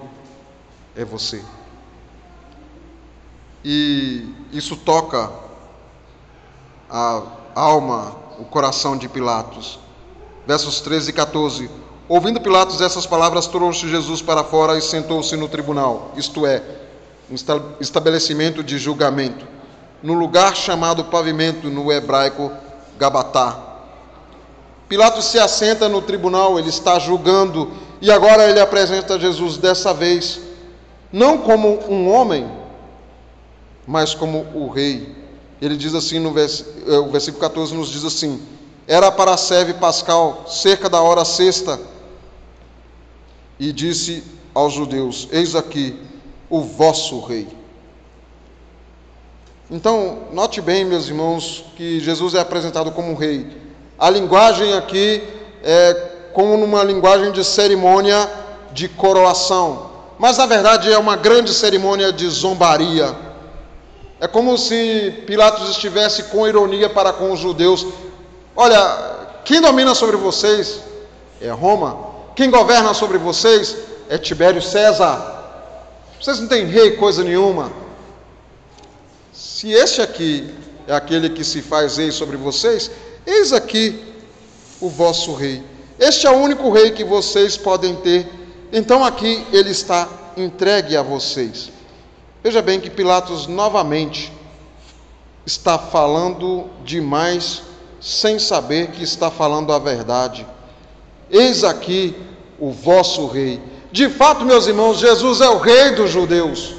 é você. E isso toca a alma, o coração de Pilatos. Versos 13 e 14. Ouvindo Pilatos essas palavras, trouxe Jesus para fora e sentou-se no tribunal, isto é, um estabelecimento de julgamento, no lugar chamado pavimento no hebraico Gabatá. Pilatos se assenta no tribunal, ele está julgando, e agora ele apresenta Jesus dessa vez, não como um homem, mas como o rei. Ele diz assim no vers... Eh, o versículo 14 nos diz assim: Era para a seve pascal, cerca da hora sexta, e disse aos judeus: Eis aqui o vosso rei. Então, note bem, meus irmãos, que Jesus é apresentado como rei. A linguagem aqui é como numa linguagem de cerimônia de coroação, mas na verdade é uma grande cerimônia de zombaria. É como se Pilatos estivesse com ironia para com os judeus. Olha, quem domina sobre vocês é Roma. Quem governa sobre vocês é Tibério César. Vocês não têm rei coisa nenhuma. Se este aqui é aquele que se faz rei sobre vocês, eis aqui o vosso rei. Este é o único rei que vocês podem ter. Então aqui ele está entregue a vocês. Veja bem que Pilatos novamente está falando demais sem saber que está falando a verdade. Eis aqui o vosso rei. De fato, meus irmãos, Jesus é o rei dos judeus.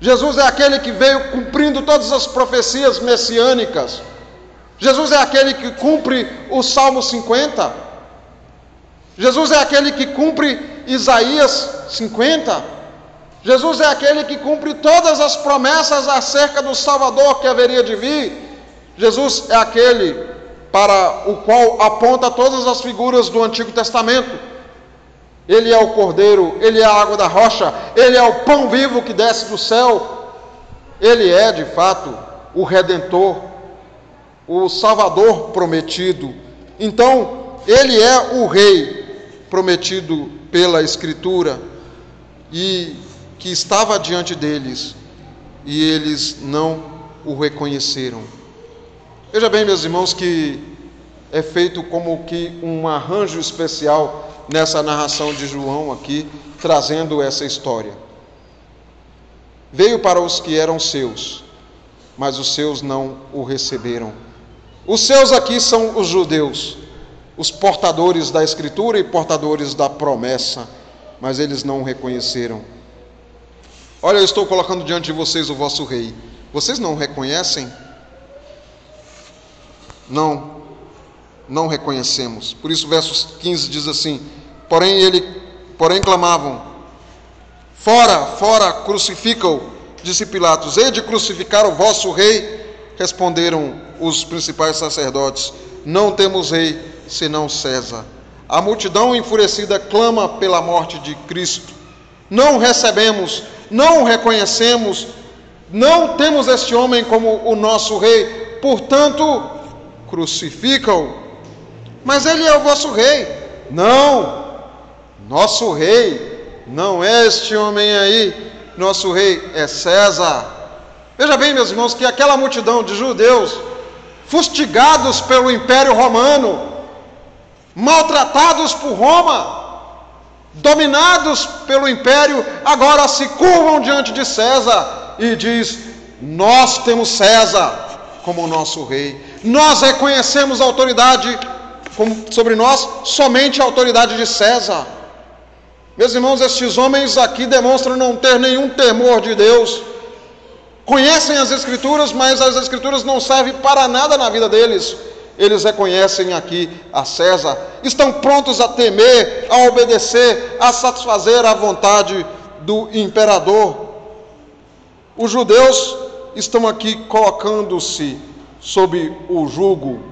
Jesus é aquele que veio cumprindo todas as profecias messiânicas. Jesus é aquele que cumpre o Salmo 50. Jesus é aquele que cumpre Isaías 50. Jesus é aquele que cumpre todas as promessas acerca do Salvador que haveria de vir. Jesus é aquele para o qual aponta todas as figuras do Antigo Testamento. Ele é o Cordeiro, ele é a água da rocha, ele é o pão vivo que desce do céu. Ele é, de fato, o redentor, o Salvador prometido. Então, ele é o rei prometido pela Escritura e que estava diante deles e eles não o reconheceram. Veja bem, meus irmãos, que é feito como que um arranjo especial nessa narração de João aqui, trazendo essa história. Veio para os que eram seus, mas os seus não o receberam. Os seus aqui são os judeus, os portadores da Escritura e portadores da promessa, mas eles não o reconheceram. Olha, eu estou colocando diante de vocês o vosso rei. Vocês não o reconhecem? Não, não reconhecemos. Por isso, versos 15 diz assim: Porém, ele, porém clamavam: Fora, fora, crucificam, disse Pilatos. Hei de crucificar o vosso rei? Responderam os principais sacerdotes: Não temos rei senão César. A multidão enfurecida clama pela morte de Cristo. Não recebemos, não reconhecemos, não temos este homem como o nosso rei, portanto, crucificam. Mas ele é o vosso rei. Não, nosso rei não é este homem aí, nosso rei é César. Veja bem, meus irmãos, que aquela multidão de judeus, fustigados pelo Império Romano, maltratados por Roma, dominados pelo império, agora se curvam diante de César e diz: Nós temos César como nosso rei. Nós reconhecemos a autoridade sobre nós somente a autoridade de César. Meus irmãos, estes homens aqui demonstram não ter nenhum temor de Deus. Conhecem as Escrituras, mas as Escrituras não servem para nada na vida deles eles reconhecem aqui a César, estão prontos a temer, a obedecer, a satisfazer a vontade do imperador. Os judeus estão aqui colocando-se sob o jugo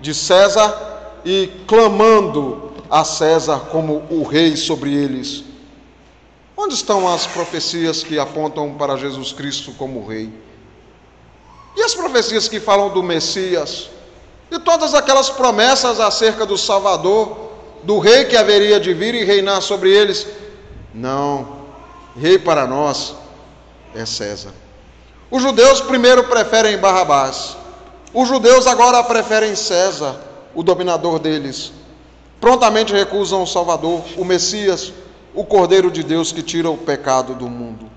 de César e clamando a César como o rei sobre eles. Onde estão as profecias que apontam para Jesus Cristo como rei? E as profecias que falam do Messias? de todas aquelas promessas acerca do Salvador, do rei que haveria de vir e reinar sobre eles. Não, rei para nós é César. Os judeus primeiro preferem Barrabás, os judeus agora preferem César, o dominador deles. Prontamente recusam o Salvador, o Messias, o Cordeiro de Deus que tira o pecado do mundo.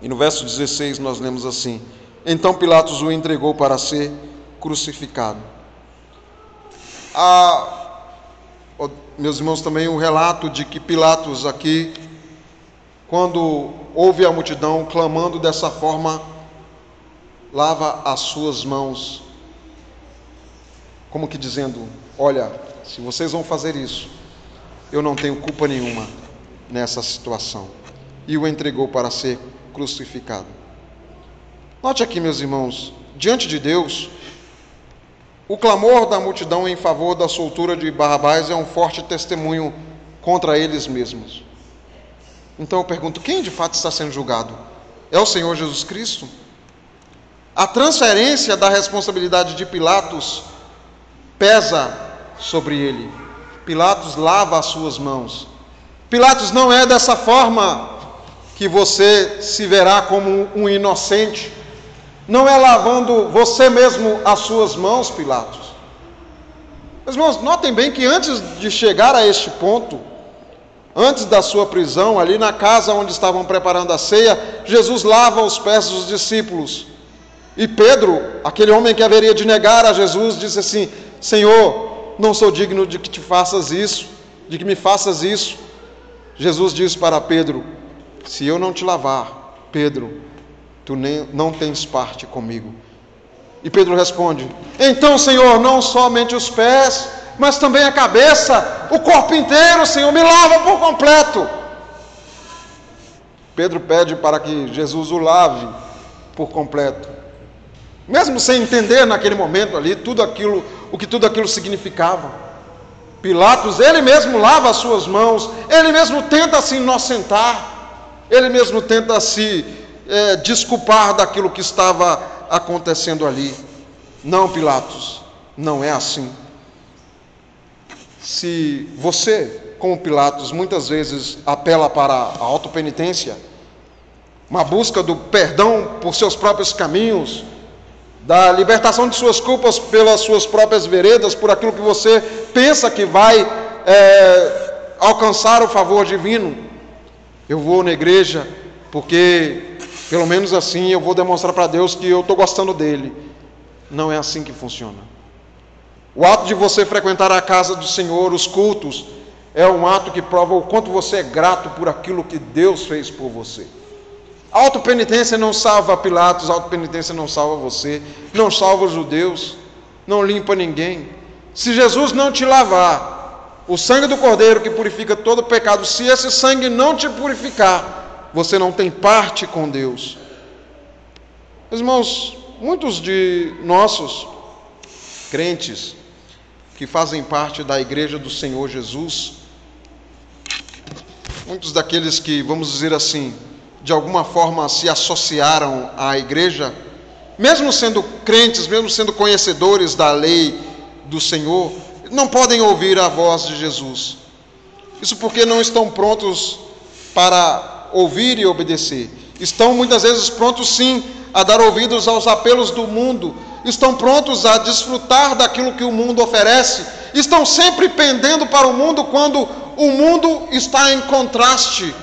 E no verso 16 nós lemos assim: Então Pilatos o entregou para ser crucificado. Há, meus irmãos, também o um relato de que Pilatos aqui, quando ouve a multidão clamando dessa forma, lava as suas mãos, como que dizendo: Olha, se vocês vão fazer isso, eu não tenho culpa nenhuma nessa situação. E o entregou para ser crucificado. Note aqui, meus irmãos, diante de Deus, o clamor da multidão em favor da soltura de Barrabás é um forte testemunho contra eles mesmos. Então eu pergunto: quem de fato está sendo julgado? É o Senhor Jesus Cristo? A transferência da responsabilidade de Pilatos pesa sobre ele. Pilatos lava as suas mãos. Pilatos não é dessa forma que você se verá como um inocente não é lavando você mesmo as suas mãos, Pilatos. Meus irmãos, notem bem que antes de chegar a este ponto, antes da sua prisão, ali na casa onde estavam preparando a ceia, Jesus lava os pés dos discípulos. E Pedro, aquele homem que haveria de negar a Jesus, disse assim: Senhor, não sou digno de que te faças isso, de que me faças isso. Jesus disse para Pedro: Se eu não te lavar, Pedro, tu nem, não tens parte comigo. E Pedro responde: Então, Senhor, não somente os pés, mas também a cabeça, o corpo inteiro, Senhor, me lava por completo. Pedro pede para que Jesus o lave por completo. Mesmo sem entender naquele momento ali tudo aquilo, o que tudo aquilo significava. Pilatos, ele mesmo lava as suas mãos, ele mesmo tenta se inocentar, ele mesmo tenta se é, desculpar daquilo que estava acontecendo ali. Não, Pilatos, não é assim. Se você, como Pilatos, muitas vezes apela para a autopenitência, uma busca do perdão por seus próprios caminhos, da libertação de suas culpas pelas suas próprias veredas, por aquilo que você pensa que vai é, alcançar o favor divino. Eu vou na igreja porque, pelo menos assim, eu vou demonstrar para Deus que eu estou gostando dele. Não é assim que funciona. O ato de você frequentar a casa do Senhor, os cultos, é um ato que prova o quanto você é grato por aquilo que Deus fez por você. Autopenitência não salva Pilatos, autopenitência não salva você, não salva os judeus, não limpa ninguém. Se Jesus não te lavar, o sangue do Cordeiro que purifica todo pecado, se esse sangue não te purificar, você não tem parte com Deus. Irmãos, muitos de nossos crentes que fazem parte da igreja do Senhor Jesus, muitos daqueles que, vamos dizer assim, de alguma forma se associaram à igreja, mesmo sendo crentes, mesmo sendo conhecedores da lei do Senhor, não podem ouvir a voz de Jesus. Isso porque não estão prontos para ouvir e obedecer. Estão muitas vezes prontos sim a dar ouvidos aos apelos do mundo, estão prontos a desfrutar daquilo que o mundo oferece, estão sempre pendendo para o mundo quando o mundo está em contraste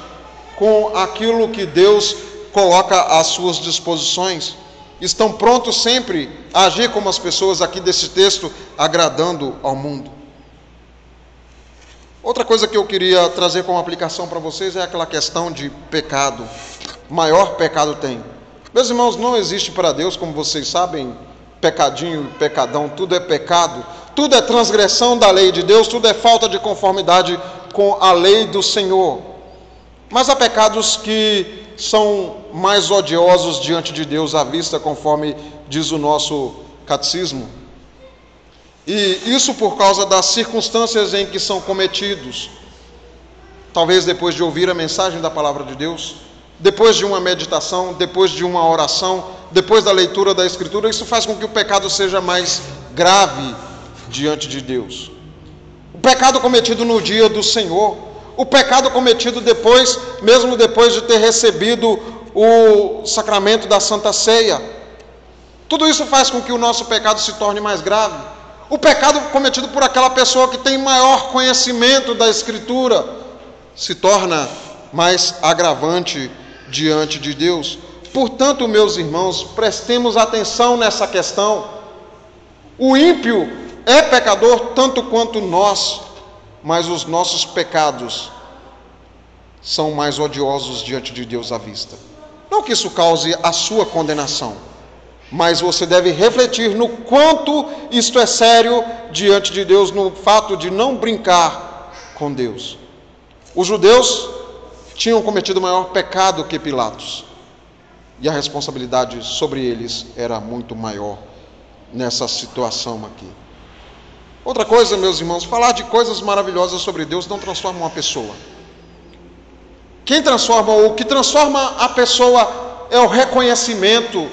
com aquilo que Deus coloca às suas disposições. Estão prontos sempre a agir como as pessoas aqui desse texto, agradando ao mundo. Outra coisa que eu queria trazer como aplicação para vocês é aquela questão de pecado. Maior pecado tem. Meus irmãos, não existe para Deus, como vocês sabem, pecadinho, pecadão, tudo é pecado, tudo é transgressão da lei de Deus, tudo é falta de conformidade com a lei do Senhor. Mas há pecados que são mais odiosos diante de Deus à vista, conforme diz o nosso catecismo. E isso por causa das circunstâncias em que são cometidos. Talvez depois de ouvir a mensagem da palavra de Deus, depois de uma meditação, depois de uma oração, depois da leitura da Escritura, isso faz com que o pecado seja mais grave diante de Deus. O pecado cometido no dia do Senhor, o pecado cometido depois, mesmo depois de ter recebido o sacramento da Santa Ceia. Tudo isso faz com que o nosso pecado se torne mais grave. O pecado cometido por aquela pessoa que tem maior conhecimento da Escritura se torna mais agravante diante de Deus. Portanto, meus irmãos, prestemos atenção nessa questão. O ímpio é pecador tanto quanto nós mas os nossos pecados são mais odiosos diante de Deus à vista. Não que isso cause a sua condenação, mas você deve refletir no quanto isto é sério diante de Deus, no fato de não brincar com Deus. Os judeus tinham cometido maior pecado que Pilatos, e a responsabilidade sobre eles era muito maior nessa situação aqui. Outra coisa, meus irmãos, falar de coisas maravilhosas sobre Deus não transforma uma pessoa. Quem transforma, ou o que transforma a pessoa é o reconhecimento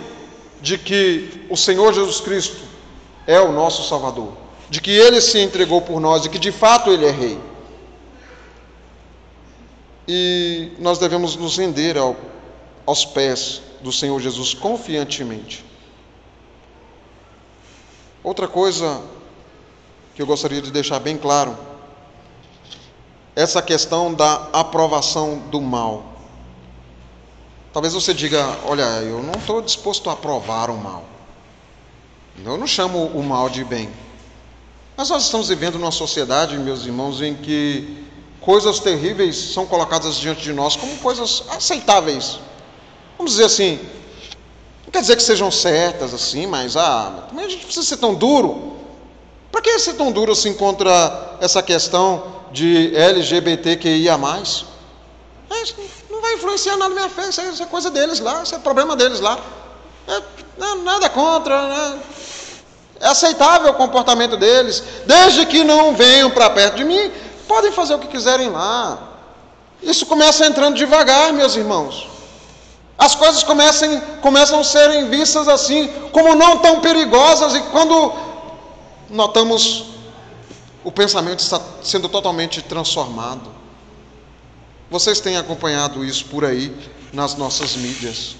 de que o Senhor Jesus Cristo é o nosso Salvador, de que Ele se entregou por nós e que de fato Ele é Rei. E nós devemos nos render ao, aos pés do Senhor Jesus confiantemente. Outra coisa que eu gostaria de deixar bem claro. Essa questão da aprovação do mal. Talvez você diga: olha, eu não estou disposto a aprovar o mal. Eu não chamo o mal de bem. Mas nós estamos vivendo numa sociedade, meus irmãos, em que coisas terríveis são colocadas diante de nós como coisas aceitáveis. Vamos dizer assim, Não quer dizer que sejam certas assim, mas ah, também a gente precisa ser tão duro. Para que ser tão duro assim contra essa questão de LGBTQIA? É, não vai influenciar nada na minha fé, isso é, isso é, coisa deles lá, isso é problema deles lá. É, não, nada contra, né? é aceitável o comportamento deles, desde que não venham para perto de mim, podem fazer o que quiserem lá. Isso começa entrando devagar, meus irmãos. As coisas começam, a serem vistas assim, como não tão perigosas, e quando notamos o pensamento está sendo totalmente transformado. Vocês têm acompanhado isso por aí nas nossas mídias.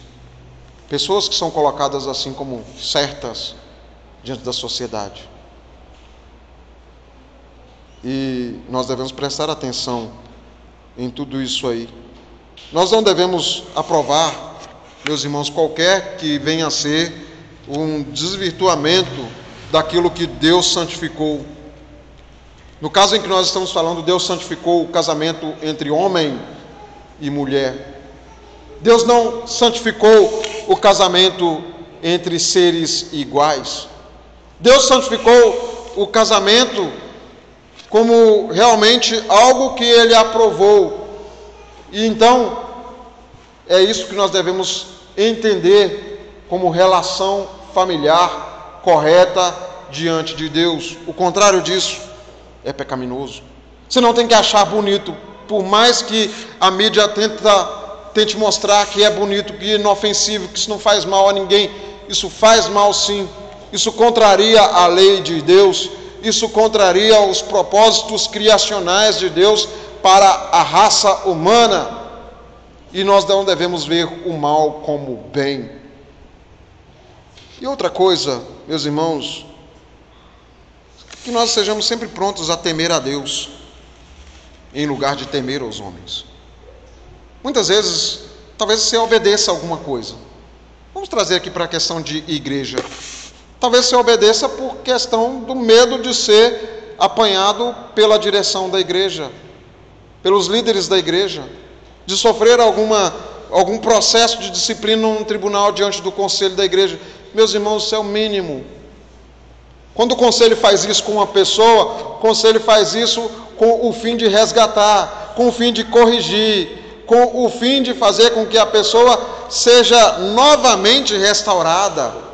Pessoas que são colocadas assim como certas diante da sociedade. E nós devemos prestar atenção em tudo isso aí. Nós não devemos aprovar, meus irmãos, qualquer que venha a ser um desvirtuamento daquilo que Deus santificou. No caso em que nós estamos falando, Deus santificou o casamento entre homem e mulher. Deus não santificou o casamento entre seres iguais. Deus santificou o casamento como realmente algo que ele aprovou. E então, é isso que nós devemos entender como relação familiar correta diante de Deus. O contrário disso é pecaminoso. Você não tem que achar bonito, por mais que a mídia tenta, tente mostrar que é bonito, que é inofensivo, que isso não faz mal a ninguém. Isso faz mal sim. Isso contraria a lei de Deus isso contraria os propósitos criacionais de Deus para a raça humana. E nós não devemos ver o mal como bem. E outra coisa, meus irmãos, que nós sejamos sempre prontos a temer a Deus, em lugar de temer aos homens. Muitas vezes, talvez você obedeça alguma coisa. Vamos trazer aqui para a questão de igreja. Talvez você obedeça por questão do medo de ser apanhado pela direção da igreja, pelos líderes da igreja, de sofrer alguma, algum processo de disciplina num tribunal diante do conselho da igreja. Meus irmãos, isso é o mínimo. Quando o conselho faz isso com uma pessoa, o conselho faz isso com o fim de resgatar, com o fim de corrigir, com o fim de fazer com que a pessoa seja novamente restaurada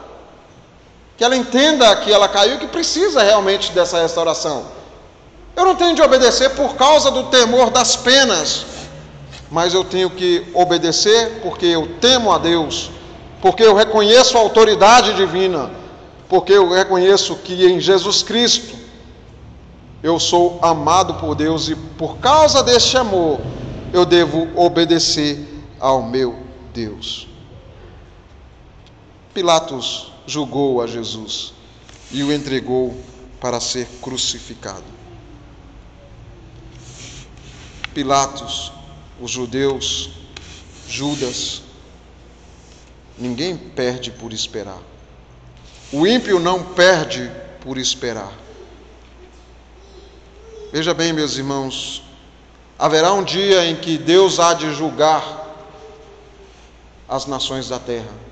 que ela entenda que ela caiu e que precisa realmente dessa restauração. Eu não tenho de obedecer por causa do temor das penas, mas eu tenho que obedecer porque eu temo a Deus, porque eu reconheço a autoridade divina, porque eu reconheço que em Jesus Cristo eu sou amado por Deus e por causa deste amor eu devo obedecer ao meu Deus. Pilatos julgou a Jesus e o entregou para ser crucificado. Pilatos, os judeus, Judas, ninguém perde por esperar. O ímpio não perde por esperar. Veja bem, meus irmãos, haverá um dia em que Deus há de julgar as nações da terra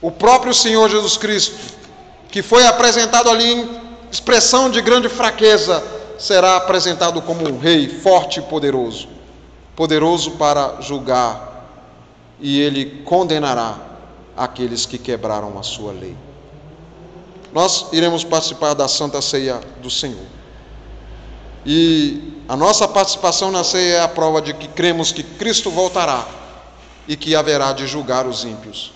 o próprio Senhor Jesus Cristo, que foi apresentado ali em expressão de grande fraqueza, será apresentado como um rei forte e poderoso, poderoso para julgar, e ele condenará aqueles que quebraram a sua lei. Nós iremos participar da Santa Ceia do Senhor. E a nossa participação na ceia é a prova de que cremos que Cristo voltará e que haverá de julgar os ímpios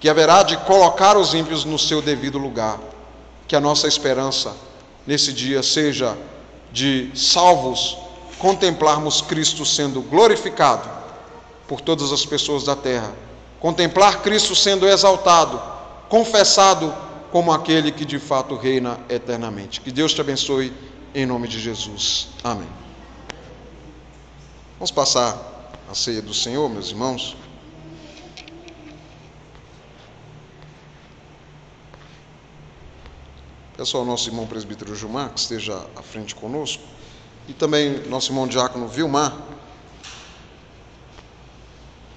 que haverá de colocar os ímpios no seu devido lugar. Que a nossa esperança nesse dia seja de salvos contemplarmos Cristo sendo glorificado por todas as pessoas da terra, contemplar Cristo sendo exaltado, confessado como aquele que de fato reina eternamente. Que Deus te abençoe em nome de Jesus. Amém. Vamos passar a ceia do Senhor, meus irmãos. Peço ao nosso irmão presbítero Gilmar que esteja à frente conosco, e também nosso irmão diácono Vilmar,